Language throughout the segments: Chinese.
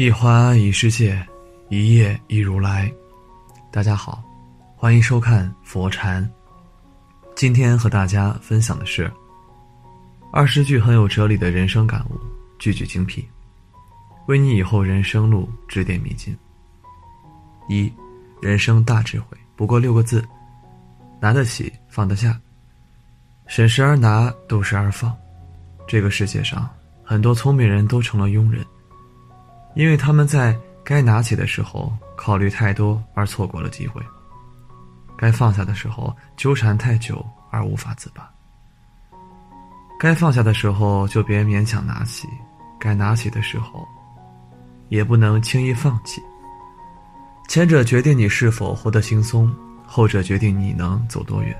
一花一世界，一叶一如来。大家好，欢迎收看佛禅。今天和大家分享的是二十句很有哲理的人生感悟，句句精辟，为你以后人生路指点迷津。一，人生大智慧不过六个字：拿得起，放得下。审时而拿，度时而放。这个世界上，很多聪明人都成了庸人。因为他们在该拿起的时候考虑太多而错过了机会，该放下的时候纠缠太久而无法自拔。该放下的时候就别勉强拿起，该拿起的时候，也不能轻易放弃。前者决定你是否活得轻松，后者决定你能走多远。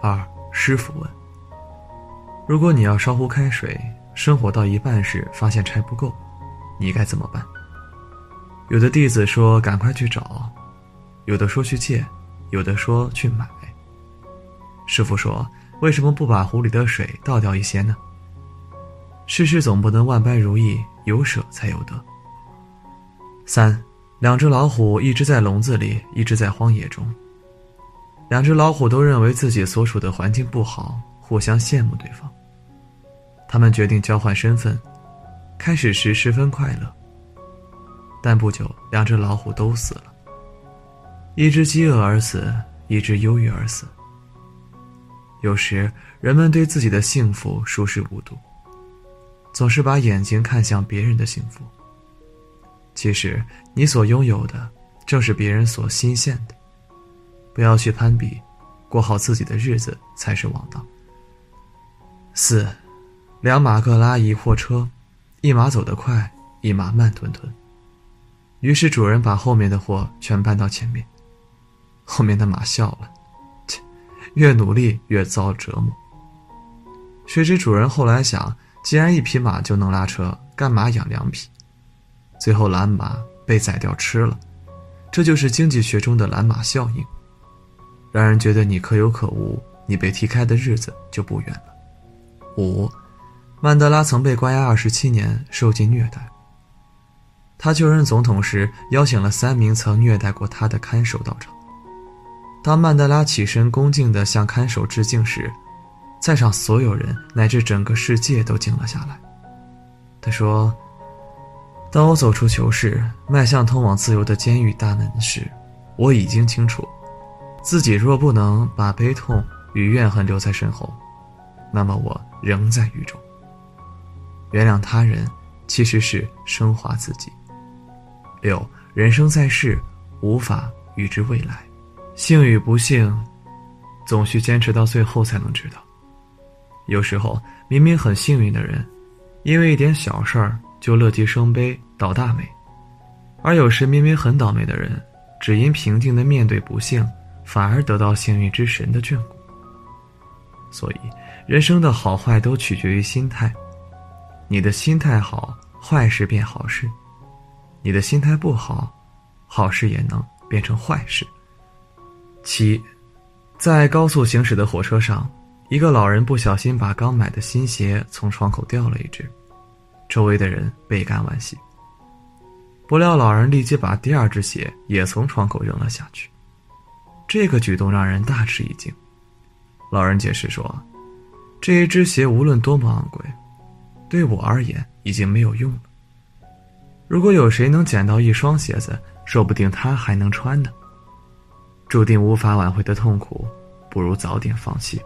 二师傅问：如果你要烧壶开水，生火到一半时发现柴不够。你该怎么办？有的弟子说：“赶快去找。”有的说去借，有的说去买。师傅说：“为什么不把壶里的水倒掉一些呢？”世事总不能万般如意，有舍才有得。三，两只老虎一只在笼子里，一只在荒野中。两只老虎都认为自己所处的环境不好，互相羡慕对方。他们决定交换身份。开始时十分快乐，但不久，两只老虎都死了。一只饥饿而死，一只忧郁而死。有时，人们对自己的幸福熟视无睹，总是把眼睛看向别人的幸福。其实，你所拥有的，正是别人所新羡的。不要去攀比，过好自己的日子才是王道。四，两马各拉一货车。一马走得快，一马慢吞吞。于是主人把后面的货全搬到前面。后面的马笑了，切，越努力越遭折磨。谁知主人后来想，既然一匹马就能拉车，干嘛养两匹？最后蓝马被宰掉吃了。这就是经济学中的蓝马效应，让人觉得你可有可无，你被踢开的日子就不远了。五。曼德拉曾被关押二十七年，受尽虐待。他就任总统时，邀请了三名曾虐待过他的看守到场。当曼德拉起身恭敬地向看守致敬时，在场所有人乃至整个世界都静了下来。他说：“当我走出囚室，迈向通往自由的监狱大门时，我已经清楚，自己若不能把悲痛与怨恨留在身后，那么我仍在狱中。”原谅他人，其实是升华自己。六，人生在世，无法预知未来，幸与不幸，总需坚持到最后才能知道。有时候，明明很幸运的人，因为一点小事儿就乐极生悲，倒大霉；而有时明明很倒霉的人，只因平静的面对不幸，反而得到幸运之神的眷顾。所以，人生的好坏都取决于心态。你的心态好，坏事变好事；你的心态不好，好事也能变成坏事。七，在高速行驶的火车上，一个老人不小心把刚买的新鞋从窗口掉了一只，周围的人倍感惋惜。不料老人立即把第二只鞋也从窗口扔了下去，这个举动让人大吃一惊。老人解释说：“这一只鞋无论多么昂贵。”对我而言已经没有用了。如果有谁能捡到一双鞋子，说不定他还能穿呢。注定无法挽回的痛苦，不如早点放弃。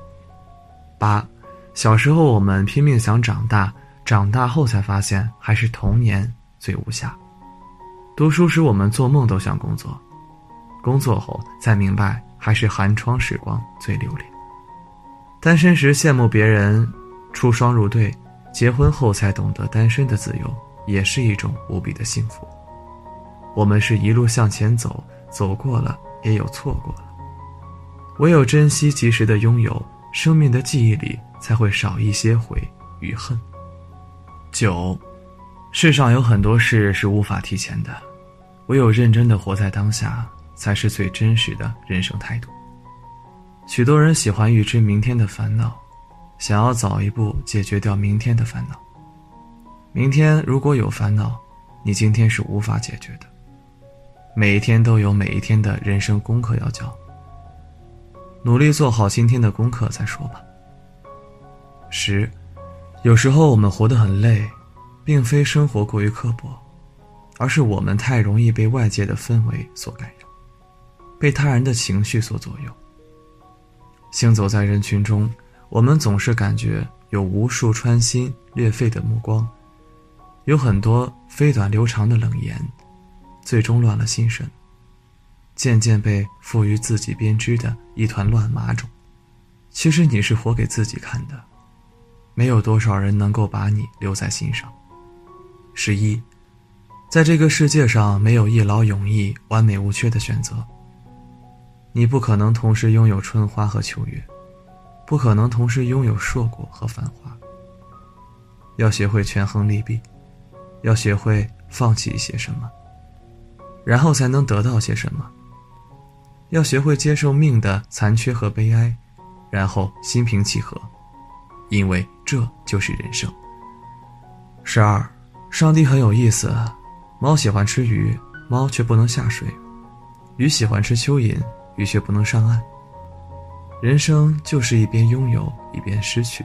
八，小时候我们拼命想长大，长大后才发现还是童年最无暇。读书时我们做梦都想工作，工作后才明白还是寒窗时光最留恋。单身时羡慕别人出双入对。结婚后才懂得单身的自由，也是一种无比的幸福。我们是一路向前走，走过了，也有错过了。唯有珍惜及时的拥有，生命的记忆里才会少一些悔与恨。九，世上有很多事是无法提前的，唯有认真的活在当下，才是最真实的人生态度。许多人喜欢预知明天的烦恼。想要早一步解决掉明天的烦恼。明天如果有烦恼，你今天是无法解决的。每一天都有每一天的人生功课要交，努力做好今天的功课再说吧。十，有时候我们活得很累，并非生活过于刻薄，而是我们太容易被外界的氛围所感染，被他人的情绪所左右。行走在人群中，我们总是感觉有无数穿心裂肺的目光。有很多飞短流长的冷言，最终乱了心神，渐渐被赋予自己编织的一团乱麻中。其实你是活给自己看的，没有多少人能够把你留在心上。十一，在这个世界上没有一劳永逸、完美无缺的选择。你不可能同时拥有春花和秋月，不可能同时拥有硕果和繁华。要学会权衡利弊。要学会放弃一些什么，然后才能得到些什么。要学会接受命的残缺和悲哀，然后心平气和，因为这就是人生。十二，上帝很有意思，猫喜欢吃鱼，猫却不能下水；鱼喜欢吃蚯蚓，鱼却不能上岸。人生就是一边拥有，一边失去，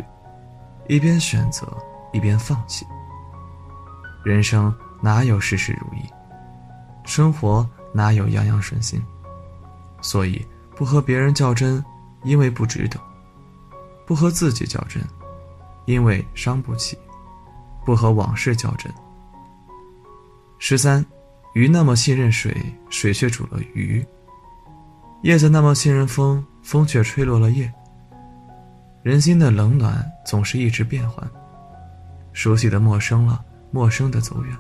一边选择，一边放弃。人生哪有事事如意，生活哪有样样顺心，所以不和别人较真，因为不值得；不和自己较真，因为伤不起；不和往事较真。十三，鱼那么信任水，水却煮了鱼；叶子那么信任风，风却吹落了叶。人心的冷暖总是一直变换，熟悉的陌生了。陌生的走远了，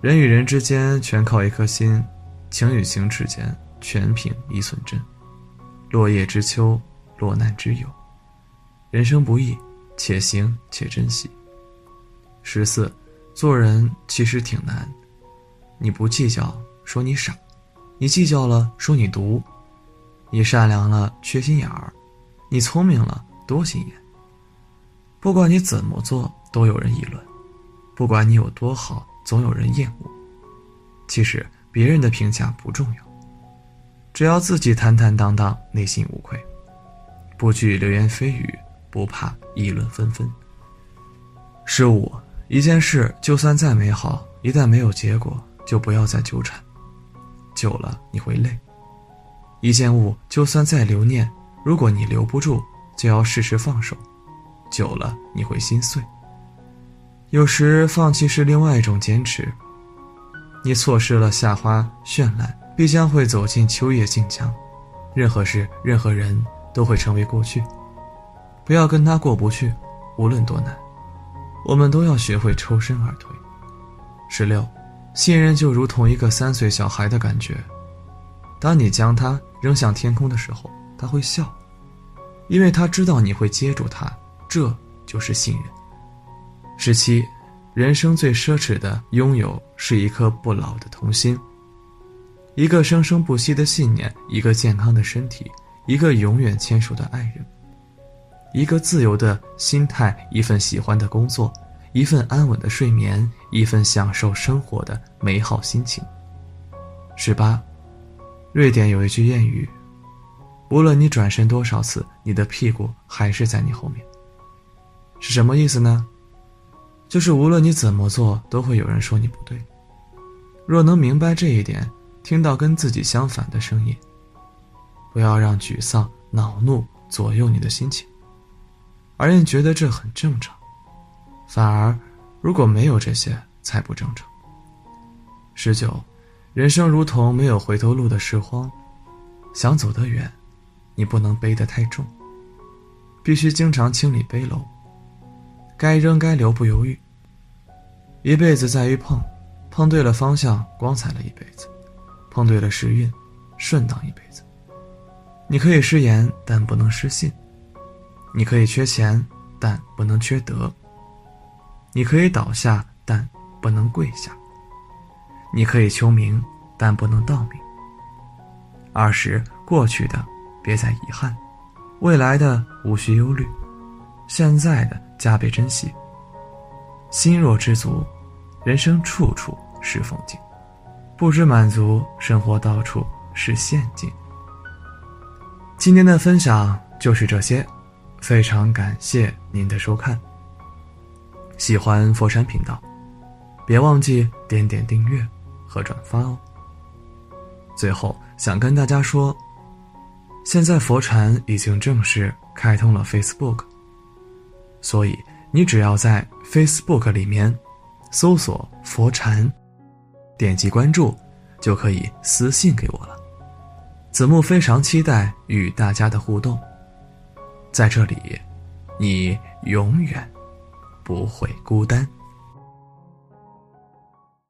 人与人之间全靠一颗心，情与情之间全凭一寸真。落叶知秋，落难知友。人生不易，且行且珍惜。十四，做人其实挺难。你不计较，说你傻；你计较了，说你毒；你善良了，缺心眼儿；你聪明了，多心眼。不管你怎么做，都有人议论。不管你有多好，总有人厌恶。其实别人的评价不重要，只要自己坦坦荡荡，内心无愧，不惧流言蜚语，不怕议论纷纷。十五，一件事就算再美好，一旦没有结果，就不要再纠缠，久了你会累。一件物就算再留念，如果你留不住，就要适时放手，久了你会心碎。有时放弃是另外一种坚持。你错失了夏花绚烂，必将会走进秋叶静香。任何事、任何人都会成为过去，不要跟他过不去，无论多难。我们都要学会抽身而退。十六，信任就如同一个三岁小孩的感觉。当你将他扔向天空的时候，他会笑，因为他知道你会接住他。这就是信任。十七，人生最奢侈的拥有是一颗不老的童心，一个生生不息的信念，一个健康的身体，一个永远牵手的爱人，一个自由的心态，一份喜欢的工作，一份安稳的睡眠，一份享受生活的美好心情。十八，瑞典有一句谚语：无论你转身多少次，你的屁股还是在你后面。是什么意思呢？就是无论你怎么做，都会有人说你不对。若能明白这一点，听到跟自己相反的声音，不要让沮丧、恼怒左右你的心情，而应觉得这很正常。反而，如果没有这些，才不正常。十九，人生如同没有回头路的拾荒，想走得远，你不能背得太重，必须经常清理背篓。该扔该留不犹豫。一辈子在于碰，碰对了方向，光彩了一辈子；碰对了时运，顺当一辈子。你可以失言，但不能失信；你可以缺钱，但不能缺德；你可以倒下，但不能跪下；你可以求名，但不能盗名。二十过去的，别再遗憾；未来的，无需忧虑；现在的。加倍珍惜，心若知足，人生处处是风景，不知满足，生活到处是陷阱。今天的分享就是这些，非常感谢您的收看。喜欢佛山频道，别忘记点点订阅和转发哦。最后想跟大家说，现在佛禅已经正式开通了 Facebook，所以你只要在 Facebook 里面搜索“佛禅”，点击关注，就可以私信给我了。子木非常期待与大家的互动，在这里，你永远不会孤单。